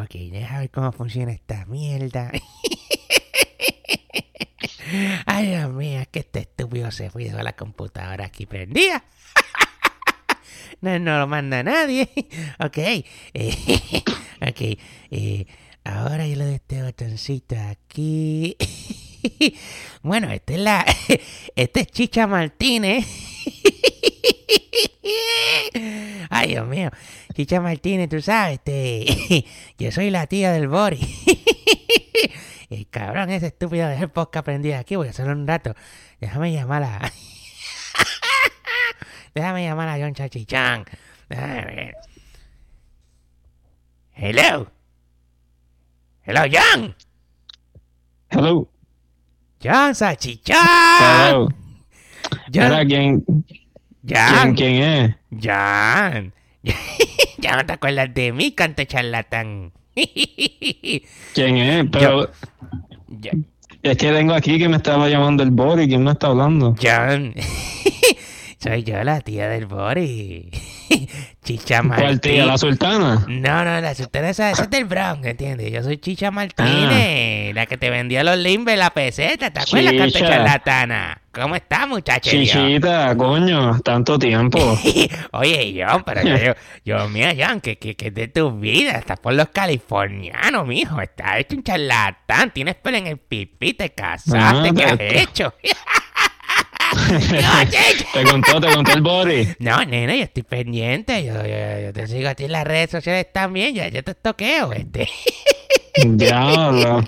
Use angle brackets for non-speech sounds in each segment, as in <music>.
Ok, deja ver cómo funciona esta mierda. <laughs> Ay, Dios mío, es que este estúpido se fue de la computadora aquí prendida. <laughs> No, no lo manda nadie. <laughs> Ok. eh, ok. eh, ahora yo le doy este botoncito aquí. Bueno, esta es la. Este es Chicha Martínez. <laughs> Ay, Dios mío. Chicha Martínez, tú sabes, este. <laughs> Yo soy la tía del Bori. <laughs> El cabrón ese estúpido de podcast prendido aquí. Voy a hacerlo un rato. Déjame llamar a. Déjame llamar a John Chachichán. Hello. Hello, John. Hello. John Chachichán. Hello. Mira, John. ¿quién, quién, John. quién es? John. <laughs> ya no te acuerdas de mí, canto charlatán. <laughs> ¿Quién es? Pero es que tengo aquí que me estaba llamando el Bori. ¿Quién me está hablando? John. <laughs> Soy yo la tía del Bori. Chicha ¿Cuál tía? ¿La Martínez. sultana? No, no, la sultana esa, esa es del Bronx, ¿entiendes? Yo soy Chicha Martínez, la que te vendía los limbes, la peseta, ¿te acuerdas, canto Chicha. charlatana? ¿Cómo estás, muchacho? Chichita, coño, tanto tiempo. <laughs> Oye, John, pero yo, yo, yo mira, John, que, que, que es de tu vida, estás por los californianos, mijo, estás hecho un charlatán, tienes pelo en el pipí, te casaste, Ah, ¿qué has <laughs> <laughs> hecho? Te contó, te contó el Bori. No, nena, yo estoy pendiente, yo, yo, yo te sigo a ti en las redes sociales también, ya, yo te toqueo, este. Diablo.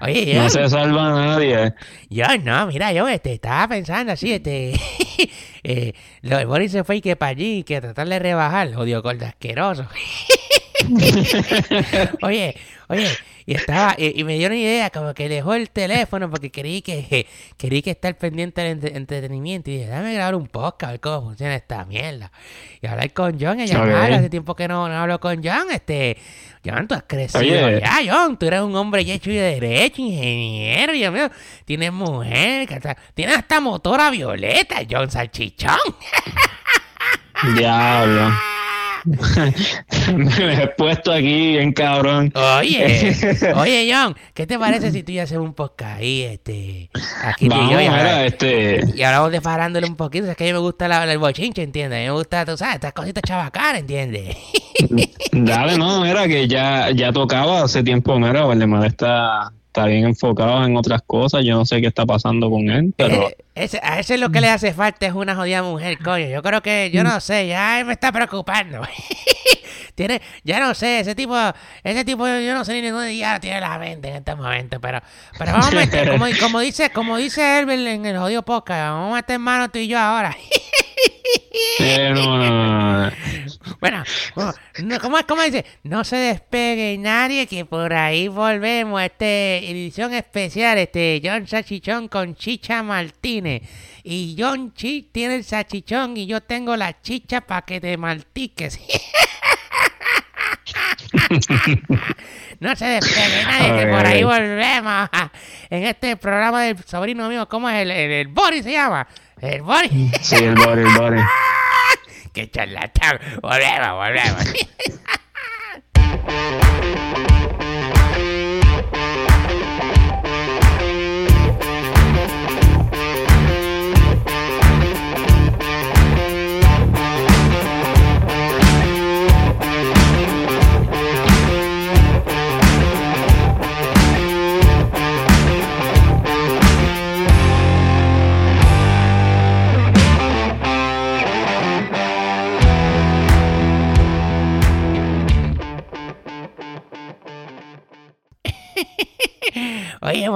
Oye, No se salva nadie. yo no, mira, yo este, estaba pensando así, este, <laughs> eh, lo de Boris se fue y que para allí, que tratar de rebajar, odio gordo asqueroso. <laughs> <laughs> oye, oye, y estaba, y, y me dio una idea, como que dejó el teléfono porque quería que, quería que estar pendiente del entre- entretenimiento y dije, déjame grabar un podcast, a ver cómo funciona esta mierda. Y hablar con John, ella Ok. habla, hace tiempo que no, no hablo con John, este, John, tú has crecido Oye. ya, John, tú eres un hombre ya hecho y de derecho, ingeniero, Dios mío, tienes mujer, tienes hasta motora violeta, John Salchichón. <laughs> Diablo. Me he puesto aquí bien cabrón. Oye, <laughs> oye, John, ¿qué te parece si tú y yo hacemos un podcast ahí, este, aquí tú y Vamos, yo, y, habla- este. y hablamos de farándole un poquito, es que a mí me gusta la- el bochinche, ¿entiendes? A mí me gusta, tú sabes, estas cositas chabacanas, ¿entiendes? Dale, no, mira, que ya, ya tocaba hace tiempo, mira, Valdemar está, está bien enfocado en otras cosas, yo no sé qué está pasando con él, pero Eh, ese- a ese lo que le hace falta es una jodida mujer, coño. Yo creo que, yo no sé, ya me está preocupando. <laughs> tiene, ya no sé, ese tipo, ese tipo, yo no sé ni dónde ya tiene la mente en este momento, pero, pero vamos a meter, como, <laughs> como dice, como dice Herbert en el jodido podcast, vamos a meter mano tú y yo ahora. <laughs> no. Bueno, no, ¿cómo, cómo dice? No se despegue nadie que por ahí volvemos este edición especial, este John Sachichón con Chicha Martínez. Y John Chi tiene el sachichón y yo tengo la chicha para que te maltiques. <laughs> <laughs> no se despegue nadie que por ahí volvemos en este programa del sobrino mío, ¿cómo es? El, el, el Boris se llama. El Boris. Sí, el body, el body. <laughs> ¡Qué charlatán! Volvemos, volvemos. <laughs>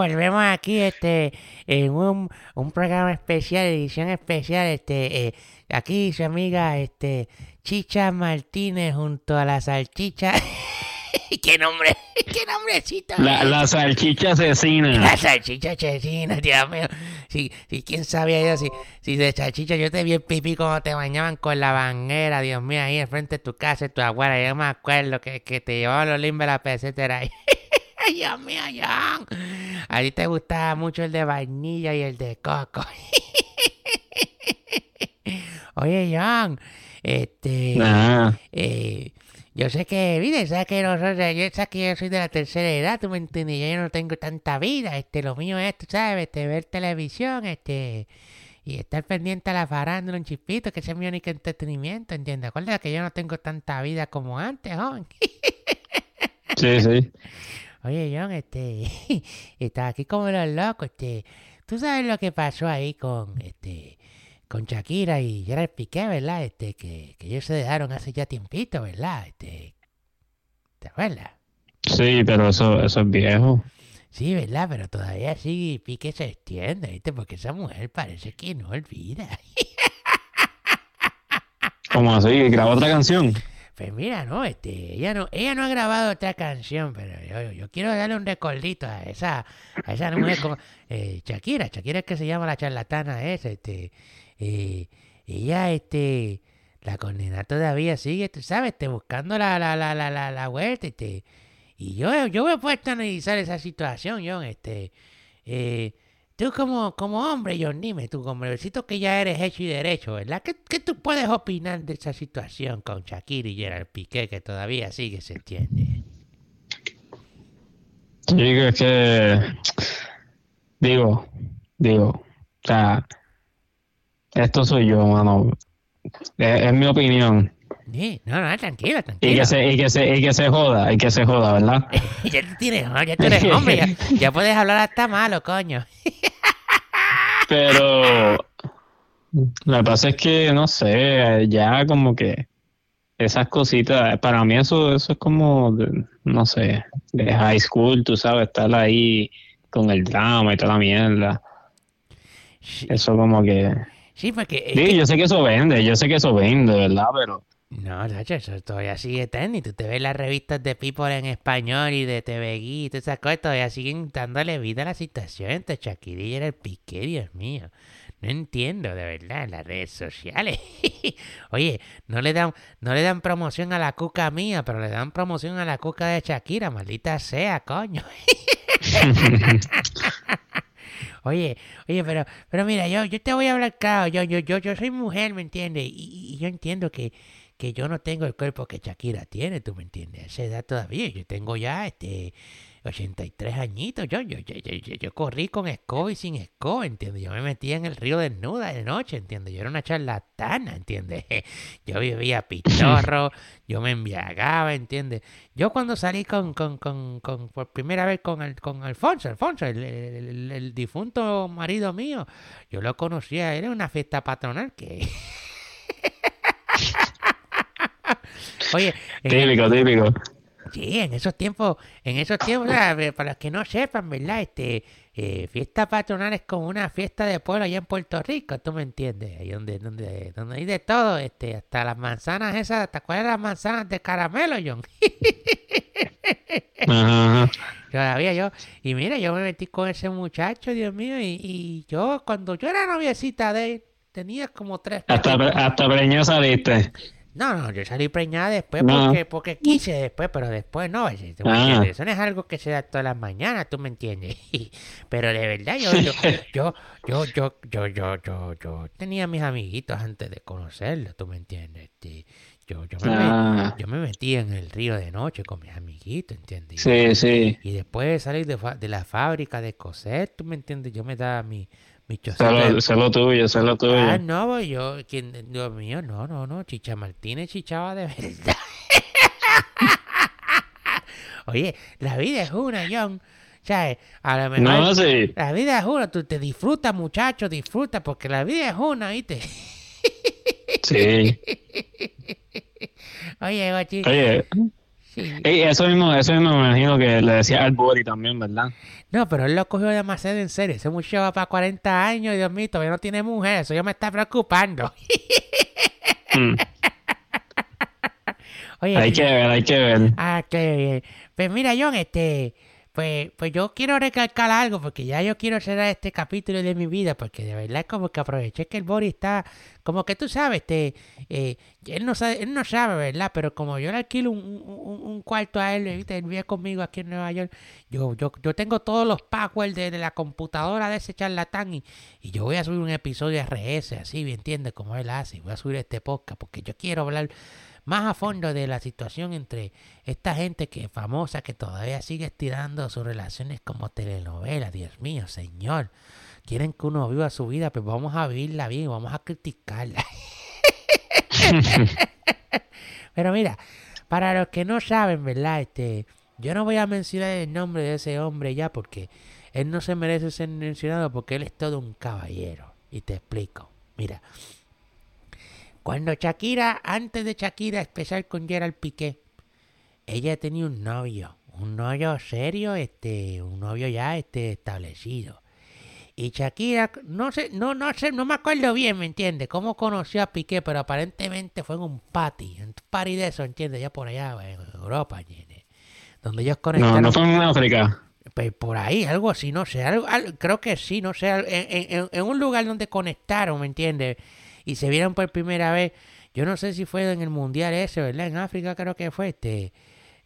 volvemos aquí este en un, un programa especial, edición especial, este eh, aquí su amiga este Chicha Martínez junto a la salchicha. <laughs> qué nombre, <laughs> qué nombrecito. La, la salchicha asesina. La salchicha chesina, Dios mío. Si, si quién sabía yo, si, si de salchicha yo te vi el pipí cuando te bañaban con la banguera, Dios mío, ahí enfrente de tu casa, de tu abuela. Yo me acuerdo que, que te llevaban los limbes la pesetera ahí. <laughs> Ay, Dios mío, John. A ti te gustaba mucho el de vainilla y el de coco. <laughs> Oye, John, este... Ah, Eh, Yo sé que, mire, sabes que nosotros, yo sé que yo soy de la tercera edad, tú me entiendes, yo no tengo tanta vida, este, lo mío es, tú sabes, este, ver televisión, este, y estar pendiente a la farándula un chispito, que ese es mi único entretenimiento, ¿entiendes? Acuérdate que yo no tengo tanta vida como antes, joven. <laughs> Sí, sí. Oye, John, este, <laughs> está aquí como los locos, este, tú sabes lo que pasó ahí con, este, con Shakira y Gerard Piqué, ¿verdad? Este, que, que ellos se dejaron hace ya tiempito, ¿verdad? Este, ¿te acuerdas? Sí, pero eso, eso es viejo. Sí, ¿verdad? Pero todavía sí Piqué se extiende, ¿viste? Porque esa mujer parece que no olvida. <laughs> ¿Cómo así? ¿Grabó otra canción? Pues mira, no, este, ella no, ella no ha grabado otra canción, pero yo, quiero darle un recordito a esa, a esa mujer como eh, Shakira, Shakira es que se llama la charlatana esa, este, eh, ella, este, la condena todavía sigue, tú sabes, este, buscando la, la, la, la, la, la vuelta, este, y yo, yo me he puesto a analizar esa situación, John, este, eh, tú como, como hombre, John, dime, tú como besito que ya eres hecho y derecho, ¿verdad? ¿Qué, ¿Qué, tú puedes opinar de esa situación con Shakira y Gerard Piqué que todavía sigue, se entiende? Es que, digo, digo, o sea, esto soy yo, mano. Es, es mi opinión. No, no, tranquilo, Y tranquilo. que, se, y, que se, y que se joda, y que se joda, ¿verdad? <laughs> ya tú tienes, ya tú eres hombre, ya, ya <laughs> puedes hablar hasta malo, coño. Pero <laughs> lo que pasa es que, no sé, ya como que esas cositas, para mí eso, eso es como, no sé, de high school, tú sabes, estar ahí con el drama y toda la mierda. Sí, Eso como que... sí, porque... Sí, que- yo sé que eso vende, yo sé que eso vende, ¿verdad? Pero... No, Nacho, eso todavía sigue tenis. Tú te ves las revistas de People en español y de TV y todas esas cosas, todavía siguen dándole vida a la situación entre Shakira y el Piqué, Dios mío. No entiendo, de verdad, en las redes sociales. <laughs> Oye, no le dan, no le dan promoción a la cuca mía, pero le dan promoción a la cuca de Shakira, maldita sea, coño. <laughs> Oye, oye, pero, pero mira, yo, yo te voy a hablar claro, yo, yo, yo, yo soy mujer, ¿me entiendes? Y- y yo entiendo que, que yo no tengo el cuerpo que Shakira tiene, ¿tú me entiendes? A esa edad todavía, yo tengo ya, este, 83 añitos, yo, yo, yo, yo, yo- corrí con escoba y sin escoba, ¿entiendes? Yo me metía en el río desnuda de noche, ¿entiendes? Yo era una charlatana, ¿entiendes? <laughs> Yo vivía pichorro, yo me embriagaba, ¿entiendes? Yo cuando salí con, con, con, con por primera vez con, el, con Alfonso, Alfonso, el, el- el- el difunto marido mío, yo lo conocía, era una fiesta patronal que... <laughs> <laughs> Oye, Típico, típico. Sí, en esos tiempos, en esos tiempos, o sea, para los que no sepan, ¿verdad? Este, eh, fiesta patronal es como una fiesta de pueblo allá en Puerto Rico, ¿tú me entiendes? Ahí donde, donde, donde hay de todo, este, hasta las manzanas esas, ¿te acuerdas las manzanas de caramelo, John? Ajá. Todavía <laughs> yo, y mira, yo me metí con ese muchacho, Dios mío, y, y yo, cuando yo era noviecita de él, tenía como tres Hasta, hasta preñó saliste. No, no, yo salí preñada después No. porque, porque quise después, pero después no, ese- ¿tú me Ah. Eso no es algo que se da todas las mañanas, tú me entiendes. <laughs> pero de verdad, yo, yo, yo, yo, yo, yo, yo, yo, yo tenía mis amiguitos antes de conocerlo, tú me entiendes. Este, yo, yo, me, Ah, yo me metí en el río de noche con mis amiguitos, ¿entiendes? sí, sí. Y después de salir de, de la fábrica de coser, tú me entiendes, yo me daba mi, de- lo, tuyo, lo tuyo. Ah, no, pues yo, quien, Dios mío, no, no, no, Chicha Martínez chichaba de verdad. <laughs> Oye, la vida es una, John. ¿Sabes? A lo mejor No, sí. la vida es una, tú te disfrutas, muchacho, disfruta, porque la vida es una, ¿viste? Sí. <laughs> Oye, guachi, Oye, sí. ey, eso mismo, eso mismo me imagino que le decía al Bori también, ¿verdad? No, pero él lo cogió demasiado en serio. Ese muchacho va para 40 años, Dios mío, todavía no tiene mujer. Eso ya me está preocupando. Mm. <laughs> Oye, Hay que ver, hay que ver. Ah, qué bien. Pues mira, John, este, pues, pues yo quiero recalcar algo, porque ya yo quiero cerrar este capítulo de mi vida, porque de verdad es como que aproveché que el Boris está, como que tú sabes, este, eh, él no sabe, él no sabe, ¿verdad? Pero como yo le alquilo un, un- un cuarto a él, ¿viste? Él vive conmigo aquí en Nueva York, yo, yo, yo tengo todos los passwords de, la computadora de ese charlatán y, y yo voy a subir un episodio RS, así, ¿me entiendes? Como él hace, voy a subir este podcast, porque yo quiero hablar más a fondo de la situación entre esta gente que es famosa, que todavía sigue estirando sus relaciones como telenovela. Dios mío, señor. Quieren que uno viva su vida, pues vamos a vivirla bien, vamos a criticarla. <laughs> Pero mira, para los que no saben, ¿verdad? Este, yo no voy a mencionar el nombre de ese hombre ya porque él no se merece ser mencionado porque él es todo un caballero. Y te explico. Mira, cuando Shakira, antes de Shakira especial con Gerald Piqué, ella tenía un novio, un novio serio, este, un novio ya este, establecido. Y Shakira, no sé, no, no sé, no me acuerdo bien, ¿me entiendes? Cómo conoció a Piqué, pero aparentemente fue en un party, en un party de eso, ¿entiendes? Ya por allá, en Europa, ¿entiendes? Donde ellos conectaron. No, no fue en África. Pues por ahí, algo así, no sé, algo, creo que sí, no sé, en, en, un lugar donde conectaron, ¿me entiendes? Y se vieron por primera vez, yo no sé si fue en el mundial ese, ¿verdad? En África creo que fue este.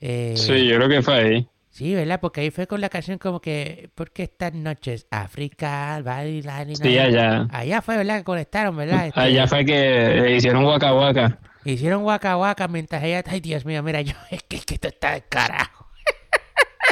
Eh, sí, yo creo que fue ahí. Sí, ¿verdad? Porque ahí fue con la canción como que, ¿por qué estas noches? África, bailar y Sí, allá. Allá fue, ¿verdad? Que conectaron, ¿verdad? Este, allá fue que hicieron Waka Waka. Hicieron Waka Waka mientras ella, ay Dios mío, mira, yo, <laughs> es que, es que esto está de carajo.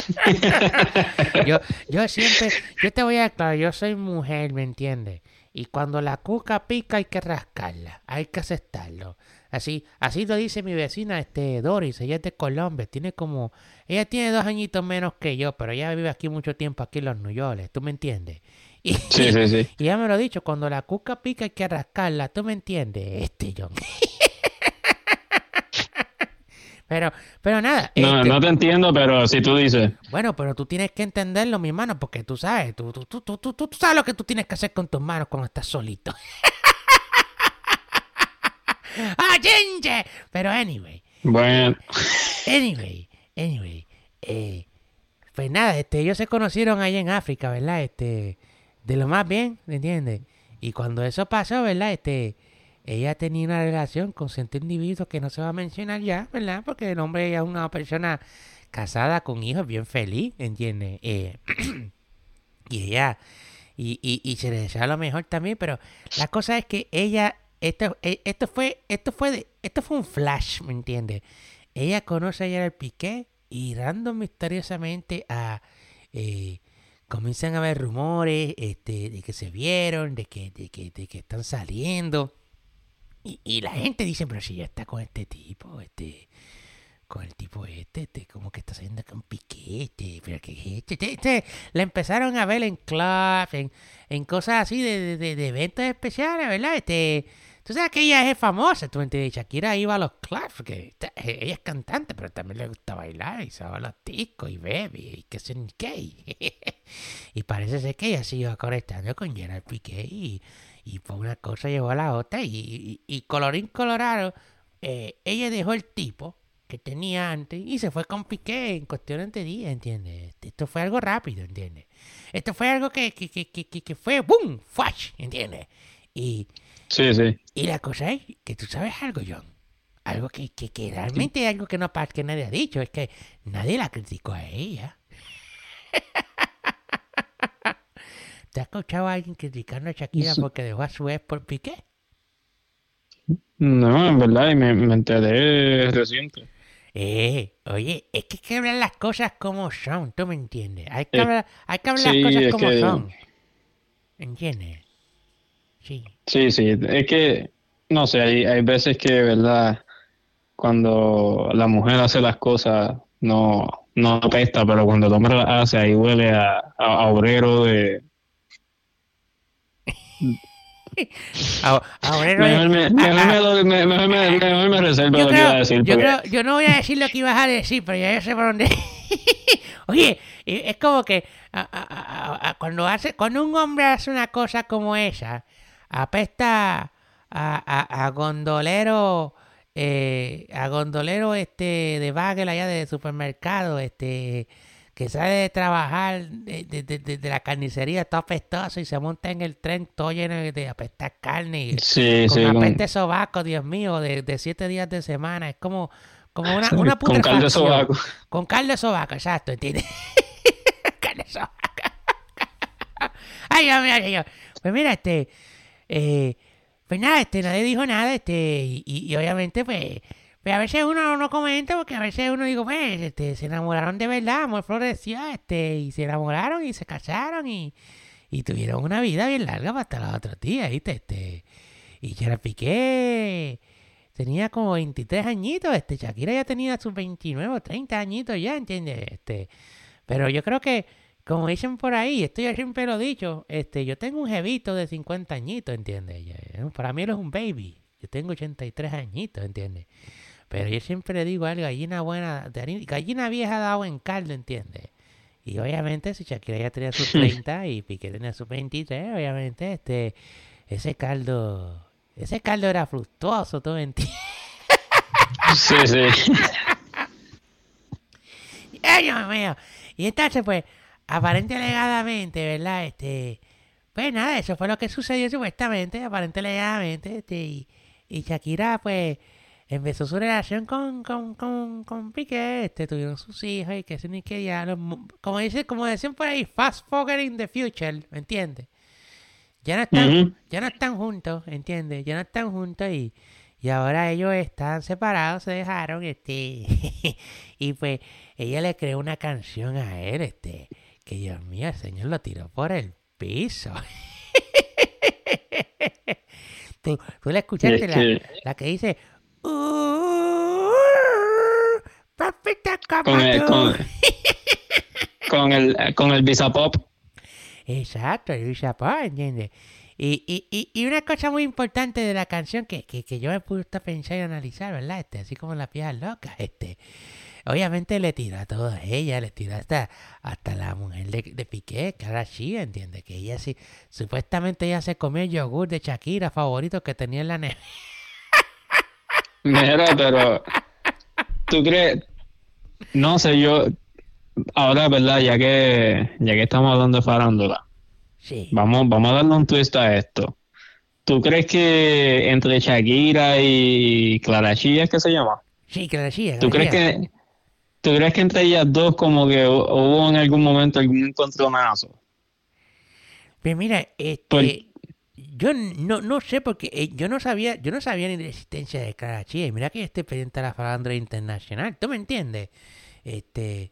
<laughs> <laughs> yo, yo siempre, yo te voy a aclarar, yo soy mujer, ¿me entiendes? Y cuando la cuca pica hay que rascarla, hay que aceptarlo. Así, así lo dice mi vecina, este Doris, ella es de Colombia, tiene como, ella tiene dos añitos menos que yo, pero ella vive aquí mucho tiempo aquí en los New ¿tú me entiendes? Y, sí, sí, sí. <laughs> Y ya me lo he dicho, cuando la cuca pica hay que rascarla, ¿tú me entiendes? Este John. <laughs> Pero, pero nada. No, este no te entiendo, pero si tú dices. Bueno, pero tú tienes que entenderlo, mi hermano, porque tú sabes, tú, tú, tú, tú, tú, sabes lo que tú tienes que hacer con tus manos cuando estás solito. <laughs> ¡Ah, gente! Pero anyway. Bueno. Anyway, anyway. Eh, pues nada, este, ellos se conocieron ahí en África, ¿verdad? Este, de lo más bien, ¿me entiendes? Y cuando eso pasó, ¿verdad? Este, ella tenía una relación con cierto individuo que no se va a mencionar ya, ¿verdad? Porque el hombre es una persona casada con hijos bien feliz, ¿entiendes? Eh, <clears throat> y ella, y, y, y, se le desea lo mejor también, pero la cosa es que ella, esto, eh, esto fue, esto fue, de, esto fue un flash, ¿me entiendes? Ella conoce a el Piqué y random misteriosamente a... Eh, comienzan a haber rumores este, de que se vieron, de que, de que, de que están saliendo. Y, la gente dice, pero si ya está con este tipo, este, con el tipo este, este, como que está saliendo con piquete, pero que este, este, este, la empezaron a ver en clubs, en, en cosas así de, de, de, eventos especiales, ¿verdad? Este, tú sabes que ella es famosa, tú entiendes, Shakira iba a los clubs, porque ella es cantante, pero también le gusta bailar, y se a los discos, y bebe, y que se gay. y parece ser que ella iba conectando con Gerard Piqué, y y por una cosa llevó a la otra y, y, colorín colorado, eh, ella dejó el tipo que tenía antes y se fue con Piqué en cuestiones de días, ¿entiendes? Esto fue algo rápido, ¿entiendes? Esto fue algo que, que, que, que, que fue ¡boom! ¡Flash! ¿Entiendes? Y, sí, sí. Y la cosa es que tú sabes algo, John. Algo que, que, que realmente es algo que no que nadie ha dicho, es que nadie la criticó a ella. <laughs> ¿Te has escuchado a alguien criticando a Shakira porque dejó a su ex por Piqué? No, en verdad, y me, me enteré reciente. Eh, oye, es que hay que hablar las cosas como son, ¿tú me entiendes? Hay que hablar, hay que hablar las cosas como son. ¿Entiendes? Sí. Sí, sí, es que, no sé, hay, hay veces que, ¿verdad? Cuando la mujer hace las cosas, no, no apesta, pero cuando el hombre las hace, ahí huele a, a obrero de, Ahora mejor me, reservo lo que iba a decir. Yo, creo, yo no voy a decir lo que ibas a decir, pero ya sé por dónde. <laughs> Oye, es como que cuando hace, cuando un hombre hace una cosa como esa, apesta a, a, gondolero, eh, a gondolero este de bagel allá de supermercado, este que sale de trabajar de, de, la carnicería todo apestoso y se monta en el tren todo lleno de apestar carne. Y sí, con sí, apeste sobaco, Dios mío, de, siete días de semana. Es como, como una, una Con carne sobaco. Con carne sobaco, exacto, ¿entiendes? <laughs> carne sobaco. ay, ay, ay, ay. Pues mira, este... Eh, pues nada, este, nadie dijo nada, este, y, y obviamente, pues Pero a veces uno no comenta porque a veces uno digo, pues, este, se enamoraron de verdad, amor floreció, este, y se enamoraron y se casaron y, y tuvieron una vida bien larga hasta los otros días, ¿viste? Este, y Gerard Piqué tenía como 23 añitos, este, Shakira ya tenía sus 29 o 30 añitos ya, ¿entiendes? Este, pero yo creo que, como dicen por ahí, esto yo siempre lo dicho, este, yo tengo un jevito de 50 añitos, ¿entiendes? Para mí él es un baby, yo tengo 83 añitos, ¿entiendes? Pero yo siempre le digo algo, gallina buena, gallina vieja dado en caldo, ¿entiendes? Y obviamente si Shakira ya tenía sus <laughs> 30 y Piqué tenía sus 23, obviamente este ese caldo, ese caldo era fructuoso, ¿tú me entiendes? Sí, sí. <laughs> ¡Ay, Dios mío! Y entonces, pues, aparente alegadamente, ¿verdad? Este, pues nada, eso fue lo que sucedió supuestamente, aparente alegadamente, este, y, y Shakira, pues, empezó su relación con, con, con, con Piqué, este, tuvieron sus hijos y que se ni que ya, como dice, como decían por ahí, fast forward in the future, ¿me entiendes? Ya no están, ya no están juntos, ¿entiendes? Ya no están juntos y, y ahora ellos están separados, se dejaron, este, <laughs> y pues ella le creó una canción a él, este, que Dios mío, el Señor lo tiró por el piso. <laughs> tú, tú la escuchaste, la, la que dice, Uh, con el, con, <laughs> con el, con el Visa Pop. Exacto, el Visa Pop, ¿entiendes? Y, y, y, una cosa muy importante de la canción que, que, que yo me puse a pensar y analizar, ¿verdad? Este, así como la pieza loca, este. Obviamente le tiró a todas ella, le tiró hasta, hasta la mujer de, de Piqué, Clara Shia, ¿entiendes? Que ella sí, supuestamente ella se comió el yogur de Shakira favorito que tenía en la nevera. Mira, pero tú crees, no sé, yo ahora, verdad, ya que ya que estamos hablando de farándula, sí. vamos, vamos a darle un twist a esto. ¿Tú crees que entre Shakira y Clara Chía que se llama? Sí, Clara Chía. ¿Tú crees que tú crees que entre ellas dos como que hubo en algún momento algún encontronazo? Pues mira, este yo no, no sé porque eh, yo no sabía, yo no sabía ni la existencia de Clara mira que yo estoy pendiente a la farándula internacional, ¿tú me entiendes? Este,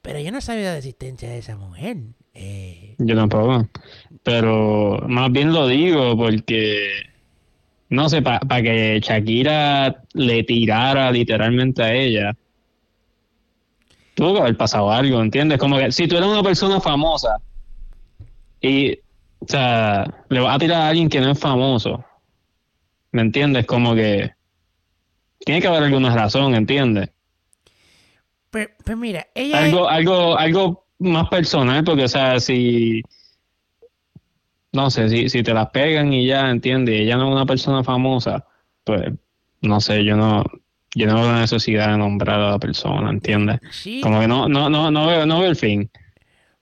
pero yo no sabía la existencia de esa mujer. Eh. Yo tampoco. Pero más bien lo digo porque no sé, para que Shakira le tirara literalmente a ella. Tuvo que haber pasado algo, ¿entiendes? Como que si tú eres una persona famosa y o sea, le va a tirar a alguien que no es famoso. ¿Me entiendes? Como que tiene que haber alguna razón, ¿entiendes? Pero, pues mira, ella algo, algo, algo más personal, porque o sea, si no sé, si, si te las pegan y ya, ¿entiendes? Ella no es una persona famosa, pues no sé, yo no, yo no veo la necesidad de nombrar a la persona, ¿entiendes? Como que no, no, no, no veo, no veo el fin.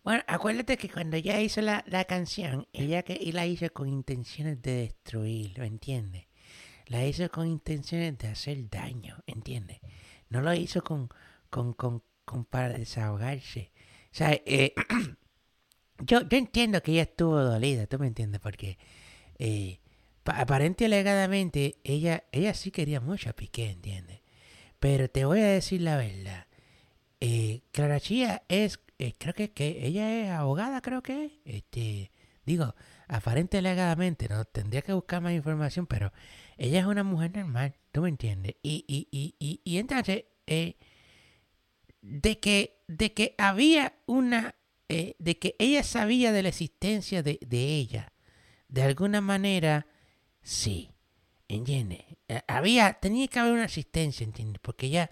Bueno, acuérdate que cuando ella hizo la, la canción, ella que y la hizo con intenciones de destruir, ¿lo entiendes? La hizo con intenciones de hacer daño, ¿entiendes? No lo hizo con, con, con, con para desahogarse. O sea, eh, <clears throat> yo, yo entiendo que ella estuvo dolida, ¿tú me entiendes? Porque eh, aparente alegadamente ella, ella sí quería mucho a Piqué, ¿entiendes? Pero te voy a decir la verdad. Eh, Clara Chía es eh, creo que, que ella es abogada, creo que Este, digo, aparente alegadamente, no tendría que buscar más información, pero ella es una mujer normal, ¿tú me entiendes? Y, y, y, y, y entonces, eh, de que, de que había una, eh, de que ella sabía de la existencia de, de ella, de alguna manera, sí, ¿entiendes? Había, tenía que haber una asistencia, ¿entiendes? Porque ella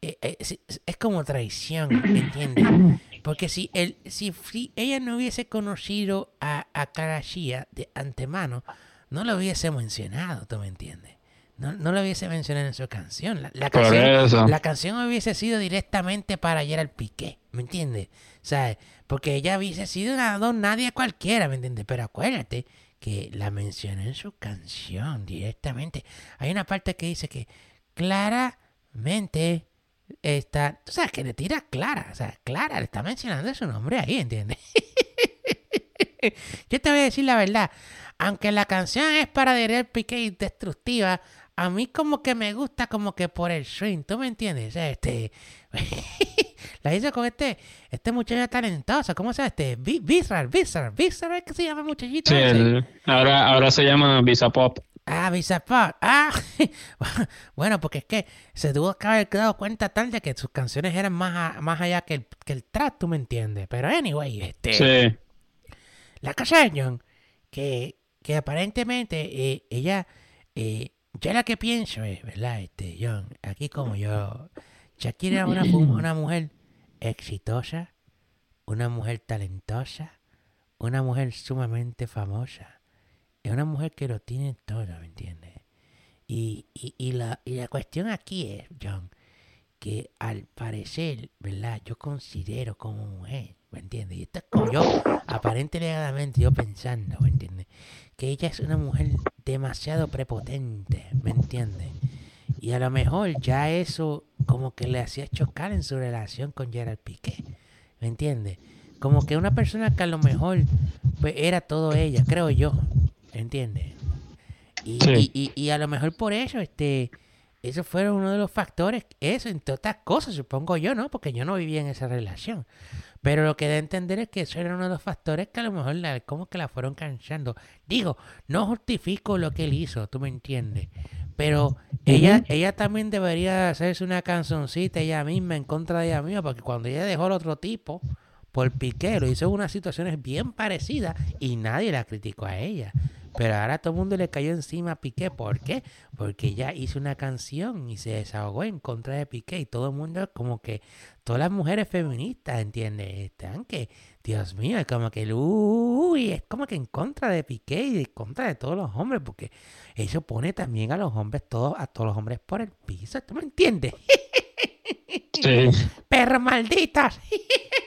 es, es, como traición, ¿entiendes? <clears throat> Porque si, él, si, ella no hubiese conocido a, a Karashia de antemano, no lo hubiese mencionado, ¿tú me entiendes? No, no lo hubiese mencionado en su canción. La, canción, la canción hubiese sido directamente para al Piqué, ¿me entiendes? ¿Sabes? Porque ella hubiese sido una don nadie cualquiera, ¿me entiendes? Pero acuérdate que la mencionó en su canción directamente. Hay una parte que dice que claramente está, tú sabes que le tira Clara, o sea, Clara le está mencionando su nombre ahí, ¿entiendes? <laughs> Yo te voy a decir la verdad, aunque la canción es para Derel Piqué y destructiva, a mí como que me gusta como que por el swing, ¿tú me entiendes? Este, <laughs> la hice con este, este muchacho talentoso, ¿cómo se llama este? Bizarre, Bizarre, Bizarre, ¿qué se llama el muchachito? Sí, ahora, ahora se llama Visa Pop. Ah, Visa Pop. Ah, <laughs> bueno, porque es que se tuvo que haber dado cuenta tarde que sus canciones eran más, más allá que el, que el trap, tú me entiendes. Pero anyway, este... Sí. La casa de John, que, que aparentemente eh, ella... Eh, yo la que pienso es, ¿verdad? Este, John, aquí como yo, Shakira es una, una mujer exitosa, una mujer talentosa, una mujer sumamente famosa. Es una mujer que lo tiene todo, ¿me entiendes? Y, y, y, la, y la cuestión aquí es, John, que al parecer, ¿verdad? Yo considero como mujer, ¿me entiendes? Y esto es como yo, aparentemente yo pensando, ¿me entiendes? Que ella es una mujer demasiado prepotente, ¿me entiendes? Y a lo mejor ya eso como que le hacía chocar en su relación con Gerard Piqué, ¿me entiendes? Como que una persona que a lo mejor pues, era todo ella, creo yo, ¿me entiendes? Y, y, y, a lo mejor por eso, este, eso fue uno de los factores, eso, entre otras cosas, supongo yo, ¿no? Porque yo no vivía en esa relación. Pero lo que da a entender es que eso era uno de los factores que a lo mejor la, como que la fueron cansando. Digo, no justifico lo que él hizo, tú me entiendes. Pero ella, ella también debería hacerse una canzoncita ella misma en contra de ella misma, porque cuando ella dejó al otro tipo por Piquero, hizo unas situaciones bien parecidas y nadie la criticó a ella. Pero ahora todo el mundo le cayó encima a Piqué. ¿Por qué? Porque ella hizo una canción y se desahogó en contra de Piqué. Y todo el mundo, como que, todas las mujeres feministas, ¿entiendes? Están que, Dios mío, es como que, uy, es como que en contra de Piqué y en contra de todos los hombres. Porque eso pone también a los hombres, todos, a todos los hombres por el piso. ¿Tú me entiendes? Sí. <laughs> Perros malditos. <laughs>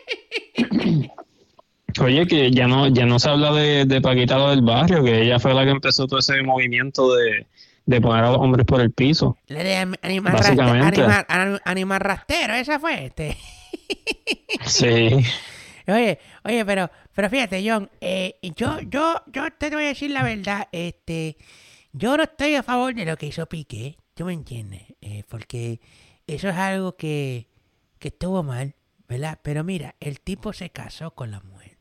Oye, que ya no, ya no se habla de, de Paquita del barrio, que ella fue la que empezó todo ese movimiento de, poner a los hombres por el piso. La de animal, rastero, animal, rastero, esa fue este. <laughs> sí. Oye, oye, pero, pero fíjate, John, eh, yo, yo, yo te voy a decir la verdad, este, yo no estoy a favor de lo que hizo Piqué, tú me entiendes, eh, porque eso es algo que, que estuvo mal, ¿verdad? Pero mira, el tipo se casó con la mujer.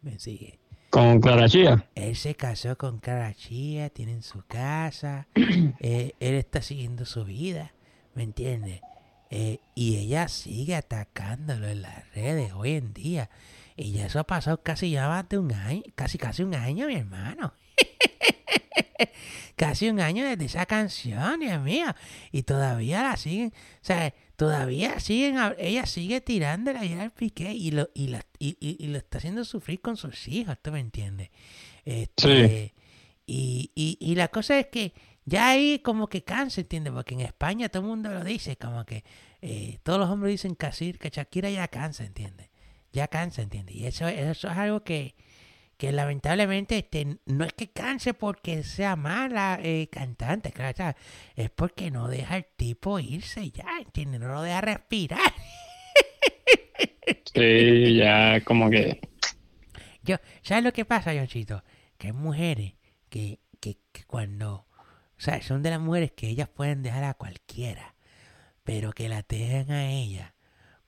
Me sigue. ¿Con Clara Chía? Él se casó con Clara Chía, tienen su casa, <clears throat> eh, él está siguiendo su vida, ¿me entiendes? Eh, y ella sigue atacándolo en las redes hoy en día. Y ya eso ha pasado casi ya más de un año, casi casi un año, mi hermano. <laughs> casi un año desde esa canción, Dios mío. Y todavía la siguen, o sea, todavía siguen, ella sigue tirándole a al Piqué y lo, y, la, y, y, lo está haciendo sufrir con sus hijos, ¿tú me entiendes? Este, y, y, y la cosa es que ya ahí como que cansa, ¿entiendes? Porque en España todo el mundo lo dice, como que eh, todos los hombres dicen casi que Shakira ya cansa, ¿entiendes? Ya cansa, ¿entiendes? Y eso, eso es algo que, que lamentablemente este, no es que canse porque sea mala eh, cantante, claro, es porque no deja al tipo irse ya, ¿entiendes? No lo deja respirar. Sí, ya como que... Yo, ¿Sabes lo que pasa, Yoncito? Que hay mujeres que, que, que cuando... O sea, son de las mujeres que ellas pueden dejar a cualquiera, pero que la dejan a ella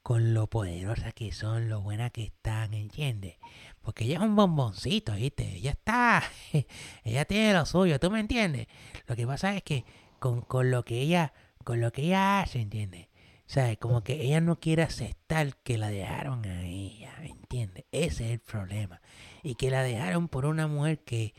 con lo poderosa que son, lo buena que están, ¿entiendes? Porque ella es un bomboncito, ¿viste? Ella está. <laughs> ella tiene lo suyo, ¿tú me entiendes? Lo que pasa es que con, con lo que ella. Con lo que ella hace, ¿entiendes? ¿Sabes? Como que ella no quiere aceptar que la dejaron a ella, ¿entiendes? Ese es el problema. Y que la dejaron por una mujer que.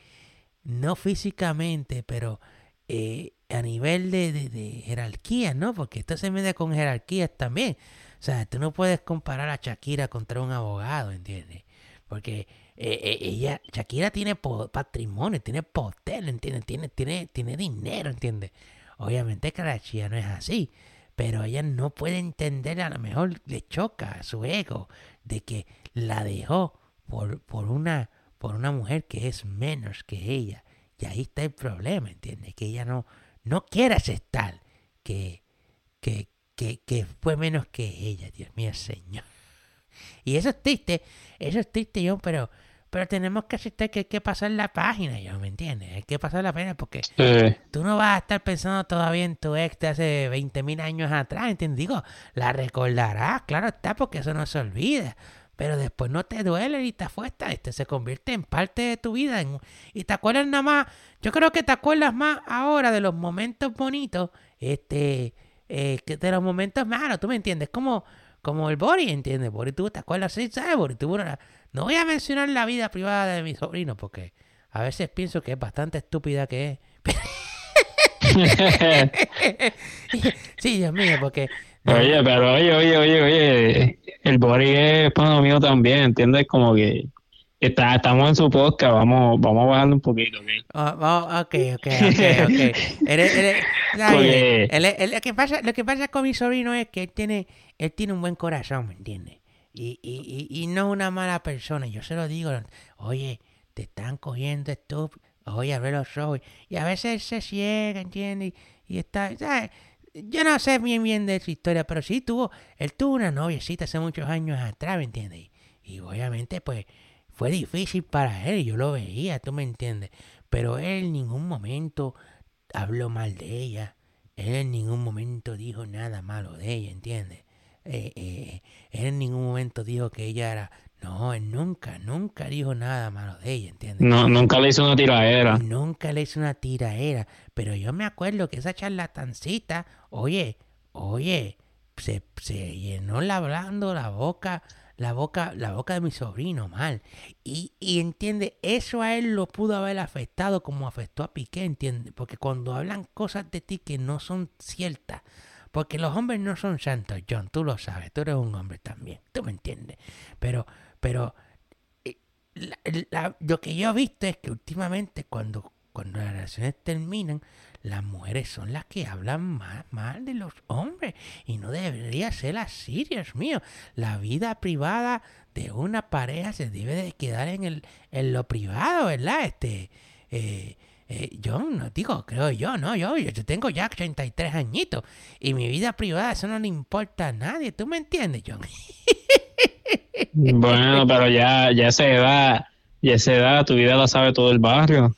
No físicamente, pero. Eh, a nivel de, de, de, jerarquía, ¿no? Porque esto se mete con jerarquías también. O sea, tú no puedes comparar a Shakira contra un abogado, ¿entiendes? Porque eh, eh, ella, Shakira tiene patrimonio, tiene poder, ¿entiendes? Tiene, tiene, tiene dinero, ¿entiendes? Obviamente que la chica no es así, pero ella no puede entender, a lo mejor le choca su ego de que la dejó por, por, una, por una mujer que es menos que ella. Y ahí está el problema, ¿entiendes? Que ella no, no quiere aceptar que, que, que, que fue menos que ella, Dios mío, Señor. Y eso es triste, eso es triste, yo, pero, pero tenemos que aceptar que hay que pasar la página, yo me entiendes, hay que pasar la página porque Sí. tú no vas a estar pensando todavía en tu ex de hace 20 mil años atrás, ¿entiendes? Digo, la recordarás, claro está, porque eso no se olvida. Pero después no te duele y te afuesta, este se convierte en parte de tu vida. en- y te acuerdas nada más, yo creo que te acuerdas más ahora de los momentos bonitos, este, eh, que de los momentos malos, ¿tú me entiendes? Como, como el Bori, ¿entiendes? Bori tuvo, ¿te acuerdas? Sí, ¿sabes? Bori tuvo una... No voy a mencionar la vida privada de mi sobrino porque a veces pienso que es bastante estúpida que es. <laughs> sí, Dios mío, porque... Oye, pero oye, oye, oye, oye, el Bori es pana mío también, ¿entiendes? Como que está, estamos en su podcast, vamos, vamos a bajarle un poquito, ¿ok? Oh, oh, ok, ok, ok, ok. <laughs> Él- lo, que pasa, lo que pasa con mi sobrino es que él tiene, él tiene un buen corazón, ¿me entiendes? Y, y, y, y no es una mala persona. Yo se lo digo, oye, te están cogiendo estúpido. Oye, abre los ojos. Y a veces él se ciega, ¿entiendes? Y, está, ¿sabes? Yo no sé bien bien de su historia, pero sí tuvo, él tuvo una noviecita hace muchos años atrás, ¿me entiendes? Y, y obviamente, pues, fue difícil para él, yo lo veía, tú me entiendes. Pero él en ningún momento habló mal de ella. Él en ningún momento dijo nada malo de ella, ¿entiendes? Eh, eh, él en ningún momento dijo que ella era... No, él nunca, nunca dijo nada malo de ella, ¿entiendes? No, nunca le hizo una tiradera. Nunca le hizo una tiraera. Pero yo me acuerdo que esa charlatancita, oye, oye, se, se llenó la hablando la boca, la boca, la boca de mi sobrino mal. Y, y entiende, eso a él lo pudo haber afectado como afectó a Piqué, entiende. Porque cuando hablan cosas de ti que no son ciertas, porque los hombres no son santos, John, tú lo sabes, tú eres un hombre también, tú me entiendes. Pero, pero eh, lo que yo he visto es que últimamente cuando, cuando las relaciones terminan, las mujeres son las que hablan más mal de los hombres. Y no debería ser así, Dios mío. La vida privada de una pareja se debe de quedar en, el, en lo privado, ¿verdad? Este, eh, eh, yo no digo, creo yo, no, yo, yo tengo ya 83 añitos y mi vida privada eso no le importa a nadie, ¿tú me entiendes, John? Bueno, <laughs> pero ya, ya a esa edad, ya a esa edad, tu vida la sabe todo el barrio.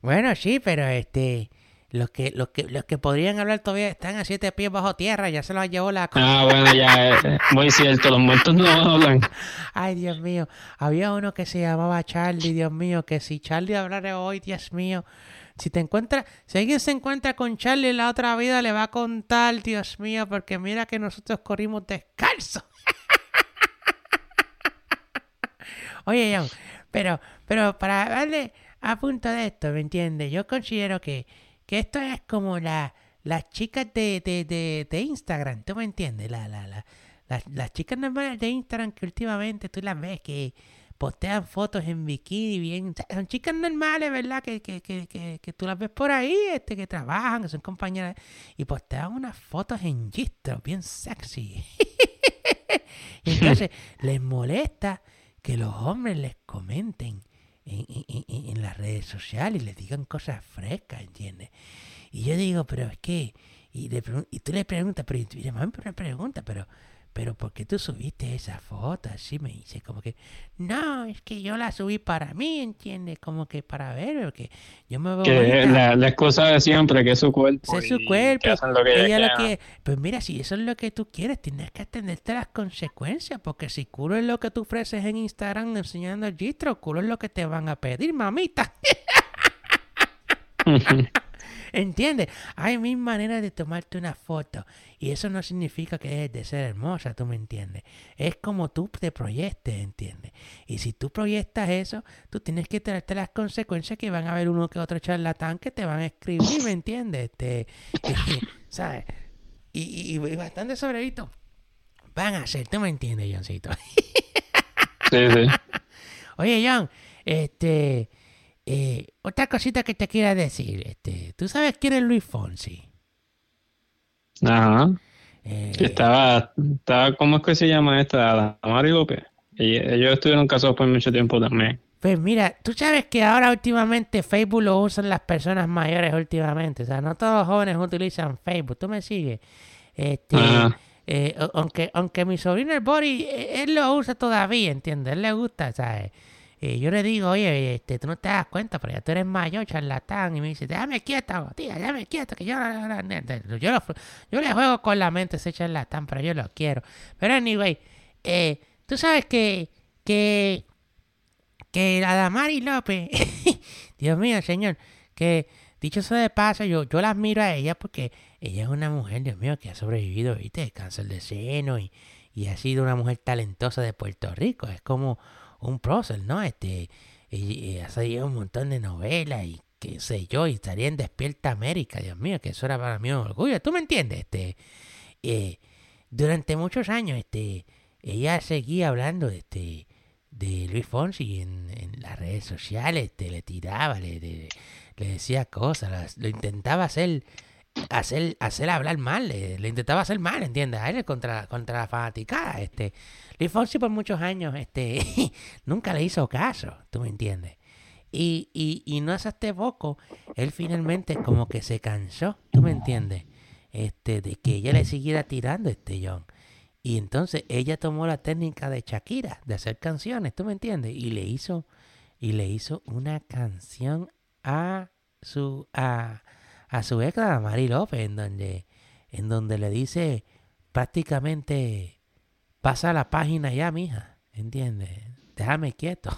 Bueno, sí, pero este, los que, los que, los que podrían hablar todavía están a siete pies bajo tierra, ya se los llevó la Ah, bueno, ya, eh, muy cierto, los muertos no hablan. <laughs> Ay, Dios mío, había uno que se llamaba Charlie, Dios mío, que si Charlie hablara hoy, Dios mío, si te encuentra, si alguien se encuentra con Charlie en la otra vida, le va a contar, Dios mío, porque mira que nosotros corrimos descalzos. <laughs> Oye, John, pero, pero para darle a punto de esto, ¿me entiendes? Yo considero que, que esto es como la, las chicas de, de, de, de Instagram, ¿tú me entiendes? La, la, la, las, las chicas normales de Instagram que últimamente tú las ves que postean fotos en bikini bien... Son chicas normales, ¿verdad? Que, que, que, que, que tú las ves por ahí, este, que trabajan, que son compañeras, y postean unas fotos en gistro, bien sexy. <laughs> y entonces les molesta que los hombres les comenten en, en- en- las redes sociales y les digan cosas frescas, ¿entiendes? Y yo digo, pero es que... Y, le y tú le preguntas, pero además me pregunta, pero... Pero ¿por qué tú subiste esa foto? Así me dice, como que, no, es que yo la subí para mí, ¿entiendes? Como que para ver, porque yo me veo Que la, la excusa de siempre, que es su cuerpo. Es su cuerpo. lo que Ella lo que. Pues mira, si eso es lo que tú quieres, tienes que atenderte a las consecuencias. Porque si culo es lo que tú ofreces en Instagram enseñando el gistro, culo es lo que te van a pedir, mamita. <laughs> ¿Entiendes? Hay mil maneras de tomarte una foto. Y eso no significa que dejes de ser hermosa, ¿tú me entiendes? Es como tú te proyectes, ¿entiendes? Y si tú proyectas eso, tú tienes que traerte las consecuencias que van a haber uno que otro charlatán que te van a escribir, ¿me entiendes? Este, ¿Sabes? Y, y, y bastante sobrevisto van a ser, ¿tú me entiendes, Johncito? Sí, sí. <laughs> Oye, John, este, eh, otra cosita que te quiero decir, este, ¿tú sabes quién es Luis Fonsi? Ajá. Eh, Estaba, estaba, ¿cómo es que se llama esta? Mari López. Ell- Ellos estuvieron casados por mucho tiempo también. Pues mira, tú sabes que ahora últimamente Facebook lo usan las personas mayores últimamente. O sea, no todos los jóvenes utilizan Facebook. ¿Tú me sigues? Este, Ajá. eh, aunque, aunque mi sobrino el Bori, eh, él lo usa todavía, ¿entiendes? Él le gusta, ¿sabes? Yo le digo, oye, este, tú no te das cuenta, pero ya tú eres mayor, charlatán. Y me dice, déjame quieto, tía, déjame quieto, que yo, yo, yo le juego con la mente ese charlatán, pero yo lo quiero. Pero anyway, eh, tú sabes que, que, que la Damari López, <laughs> Dios mío, señor, que dicho eso de paso, yo, yo la admiro a ella porque ella es una mujer, Dios mío, que ha sobrevivido, viste, de cáncer de seno y, y ha sido una mujer talentosa de Puerto Rico. Es como un prócer, ¿no? Este, y, ha salido un montón de novelas y qué sé yo, y estaría en Despierta América, Dios mío, que eso era para mí un orgullo. ¿Tú me entiendes? Este, eh, durante muchos años, este, ella seguía hablando de este de Luis Fonsi en, las redes sociales, este, le tiraba, le, decía cosas, lo intentaba hacer hacer, hacer hablar mal, le, intentaba hacer mal, ¿entiendes? A él contra, contra la fanaticada, este. Luis por muchos años, este, <laughs> nunca le hizo caso, ¿tú me entiendes? Y, y, y no hace este poco, él finalmente como que se cansó, ¿tú me entiendes? Este, de que ella le siguiera tirando este John. Y entonces ella tomó la técnica de Shakira, de hacer canciones, ¿tú me entiendes? Y le hizo, y le hizo una canción a su, a, a su ex, a Mari López, en donde, en donde le dice prácticamente, pasa la página ya, mija, ¿entiendes? Déjame quieto.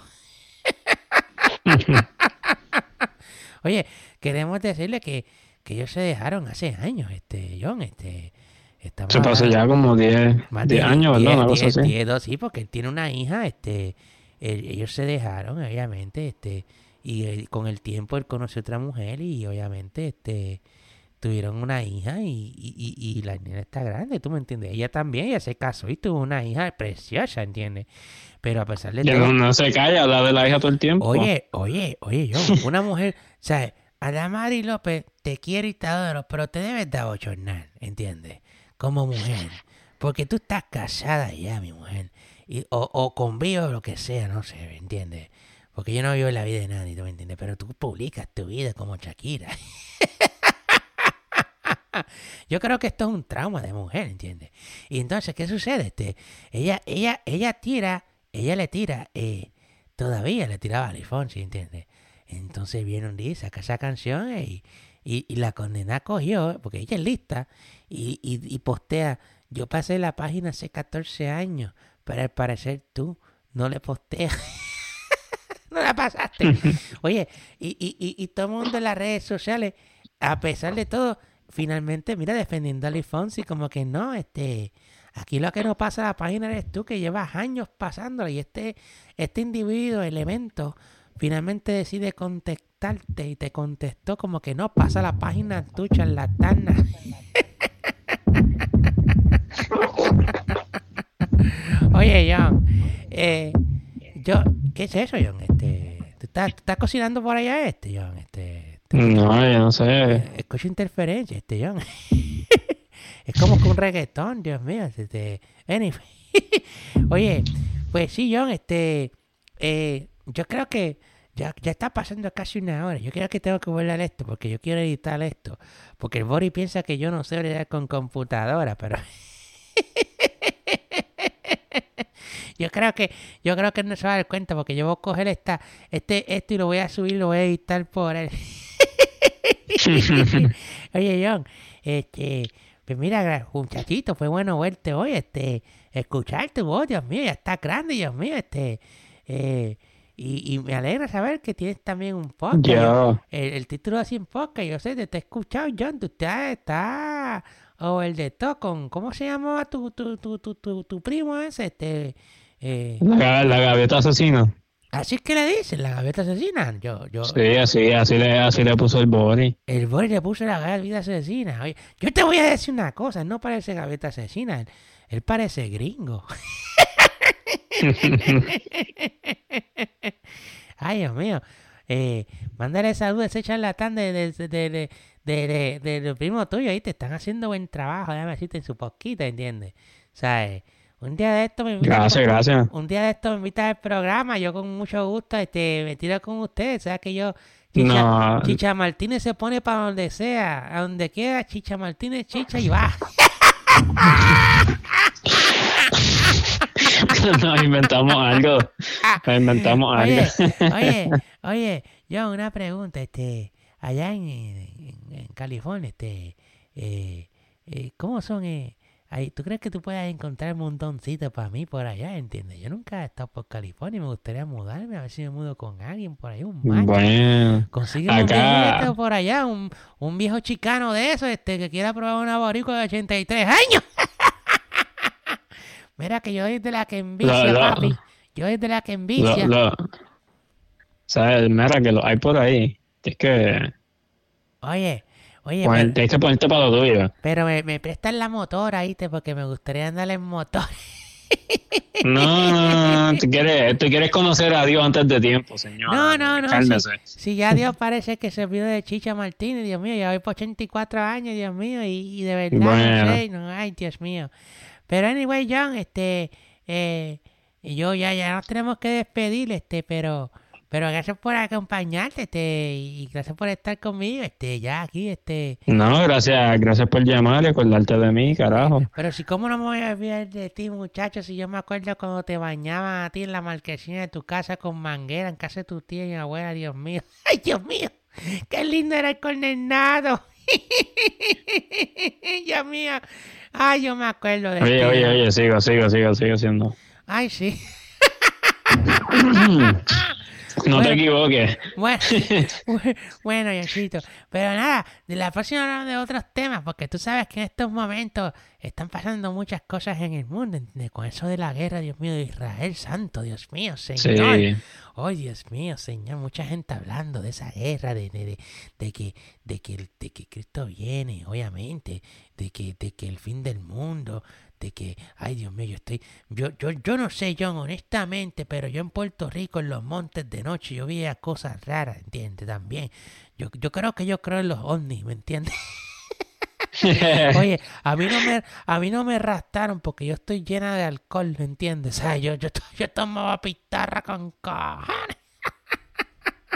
<laughs> Oye, queremos decirle que, que ellos se dejaron hace años, este, John, este... Se pasó ya como 10 años, ¿verdad? 10, sí, porque él tiene una hija, este, ellos se dejaron, obviamente, este, y eh, con el tiempo él conoció otra mujer y obviamente este tuvieron una hija y, y, y, la niña está grande, ¿tú me entiendes? Ella también, ella se casó y tuvo una hija preciosa, ¿entiendes? Pero a pesar de todo... No, se calla, habla de la hija todo el tiempo. Oye, oye, oye, yo, una mujer, o sea, Adamari López te quiere y te adoro, pero te debes de abochornar, ¿entiendes? Como mujer. Porque tú estás casada ya, mi mujer. Y, o, o con o lo que sea, no sé, ¿entiendes? Porque yo no vivo la vida de nadie, ¿tú me entiendes? Pero tú publicas tu vida como Shakira. <laughs> yo creo que esto es un trauma de mujer, ¿entiendes? Y entonces, ¿qué sucede? Este, ella, ella, ella tira, ella le tira, eh, todavía le tiraba a Alifonsi, ¿entiendes? Entonces viene un día, saca esa canción y, y, la condena cogió, porque ella es lista, y, y, y postea, yo pasé la página hace 14 años, pero al parecer tú no le posteas. <laughs> no la pasaste. <laughs> Oye, y, y, y, todo el mundo en las redes sociales, a pesar de todo, finalmente, mira, defendiendo a Luis Fonsi, como que no, este, aquí lo que no pasa la página eres tú, que llevas años pasándola, y este, este individuo, elemento, finalmente decide contestarte y te contestó como que no pasa la página tu charlatana. <laughs> Oye, John, eh, yo, ¿qué es eso, John? Este, ¿tú estás, estás cocinando por allá este, John? Este, este no, yo no sé. Eh, escucho interferencia, este, John. <laughs> es como que un reggaetón, Dios mío. Este, anyway. <laughs> Oye, pues sí, John, este, eh, yo creo que ya, ya está pasando casi una hora. Yo creo que tengo que volver a esto porque yo quiero editar esto. Porque el Bori piensa que yo no sé bregar con computadora, pero... <laughs> Yo creo que, yo creo que no se va a dar cuenta porque yo voy a coger esta, este, esto y lo voy a subir, lo voy a editar por él. <laughs> Oye, John, este, pues mira, muchachito, fue bueno verte hoy, este, escuchar tu voz, Dios mío, ya está grande, Dios mío, este, eh, y, y, me alegra saber que tienes también un podcast. El, título así en podcast, yo sé, te, he escuchado, John, tú estás, está, o el de Tocon, ¿cómo se llamaba tu, tu, tu, tu, tu, tu primo ese? Este, eh, la, la, gaveta asesina. Así es que le dicen, la gaveta asesina. Yo, yo, sí, así, así, le, así le puso el Bori. El Bori le puso la gaveta asesina. Oye, yo te voy a decir una cosa, no parece gaveta asesina, él, parece gringo. <laughs> Ay, Dios mío. Eh, mándale saludos a ese charlatán de, de, de, de, de, primo tuyo ahí te están haciendo buen trabajo, déjame decirte en su poquita, ¿entiendes? O sea, eh, un día de esto me invita Gracias, gracias. Un día de esto me invita al programa, yo con mucho gusto este, me tiro con ustedes, sabes que yo Chicha, no. Chicha Martínez se pone para donde sea, a donde quiera, Chicha Martínez chicha y va. <laughs> nos inventamos algo. Nos inventamos Oye, algo. oye, <laughs> oye, yo una pregunta, este, allá en, en- en California, este, eh, eh, ¿cómo son? Eh, ahí, ¿Tú crees que tú puedas encontrar un montoncito para mí por allá, entiendes? Yo nunca he estado por California y me gustaría mudarme, a ver si me mudo con alguien por ahí, un macho. Bueno, Consigue un acá- viejito por allá, un, un viejo chicano de eso, este, que quiera probar una boricua de 83 años. <laughs> Mira que yo soy de la que envicia, papi. Yo soy de la que envicia. lo, ¿sabes? Mira que lo hay por ahí. Tienes que, Oye, oye, poner- pero, tienes que ponerte para lo tuyo. pero me, me prestan la motora, ¿viste? Porque me gustaría andar en motor. No, no, no, tú quieres, tú quieres conocer a Dios antes de tiempo, señor. No, no, no. Cálmese. Si, si ya Dios parece que se olvidó de Chicha Martínez, Dios mío, ya voy por 84 años, Dios mío, y, y de verdad Bueno. no sé, no, ay, Dios mío. Pero anyway, John, este, eh, yo ya, ya nos tenemos que despedir, este, pero, pero gracias por acompañarte, este, y gracias por estar conmigo, este, ya aquí, este, No, gracias, gracias por llamar y acordarte de mí, carajo. pero si cómo no me voy a olvidar de ti, muchacho, si yo me acuerdo cuando te bañaban a ti en la marquesina de tu casa con manguera, en casa de tu tía y mi abuela, Dios mío. <laughs> Ay, Dios mío, qué lindo era el condenado. <laughs> Dios mío. Ay, yo me acuerdo de Oye, oye, oye, sigo, sigo, sigo, sigo siendo. Ay, sí. <clears throat> No te equivoques. Bueno, <laughs> bueno, Yoshito. Pero nada, de la próxima hablamos de otros temas, porque tú sabes que en estos momentos están pasando muchas cosas en el mundo, ¿entiendes? Con eso de la guerra, Dios mío, de Israel Santo, Dios mío, Señor. Sí. Oh, Dios mío, Señor, mucha gente hablando de esa guerra, de, de, de, de que, de, que, de que Cristo viene, obviamente, de que, de que el fin del mundo, de que, ay Dios mío, yo estoy, yo, yo, yo no sé, John, honestamente, pero yo en Puerto Rico, en los montes de noche, yo veía cosas raras, ¿entiendes? También. Yo, yo creo que yo creo en los ovnis, ¿me entiendes? <laughs> Oye, a mí no me, a mí no me rastaron porque yo estoy llena de alcohol, ¿me entiendes? O sea, yo, yo, yo tomaba pitarra con cojones.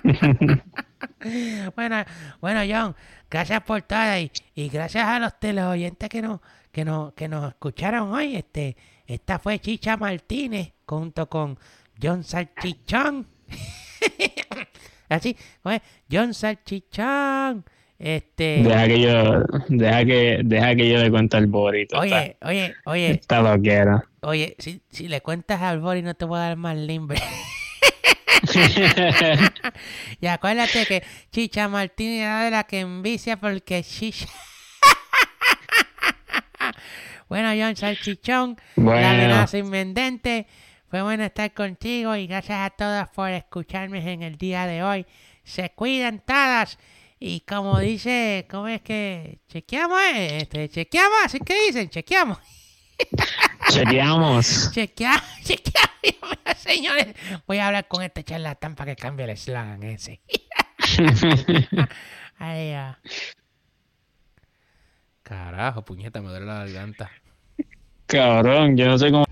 <laughs> bueno, bueno, John, gracias por todo y, y gracias a los teleoyentes que nos, que nos, que nos escucharon hoy. Este, esta fue Chicha Martínez junto con John Salchichón. <laughs> Así, oye, John Salchichón. Este. Deja que yo, deja que, deja que yo le cuente al Borito. Oye, oye, oye, Está loquera. oye, si, si le cuentas al Bori no te voy a dar más limbre. <laughs> <laughs> y acuérdate que Chicha Martínez era de la que envicia porque Chicha... bueno, John Salchichón, la Bueno. amenaza inmendente. Fue bueno estar contigo y gracias a todas por escucharme en el día de hoy. Se cuidan todas. Y como dice, ¿cómo es que chequeamos? Este, chequeamos, así que dicen, chequeamos. Chequeamos. <laughs> Chequeamos, <laughs> chequeamos. Señores, voy a hablar con este charlatán para que cambie el eslogan ese. <laughs> Ay, ah. Carajo, puñeta, me duele la garganta. Cabrón, yo no sé cómo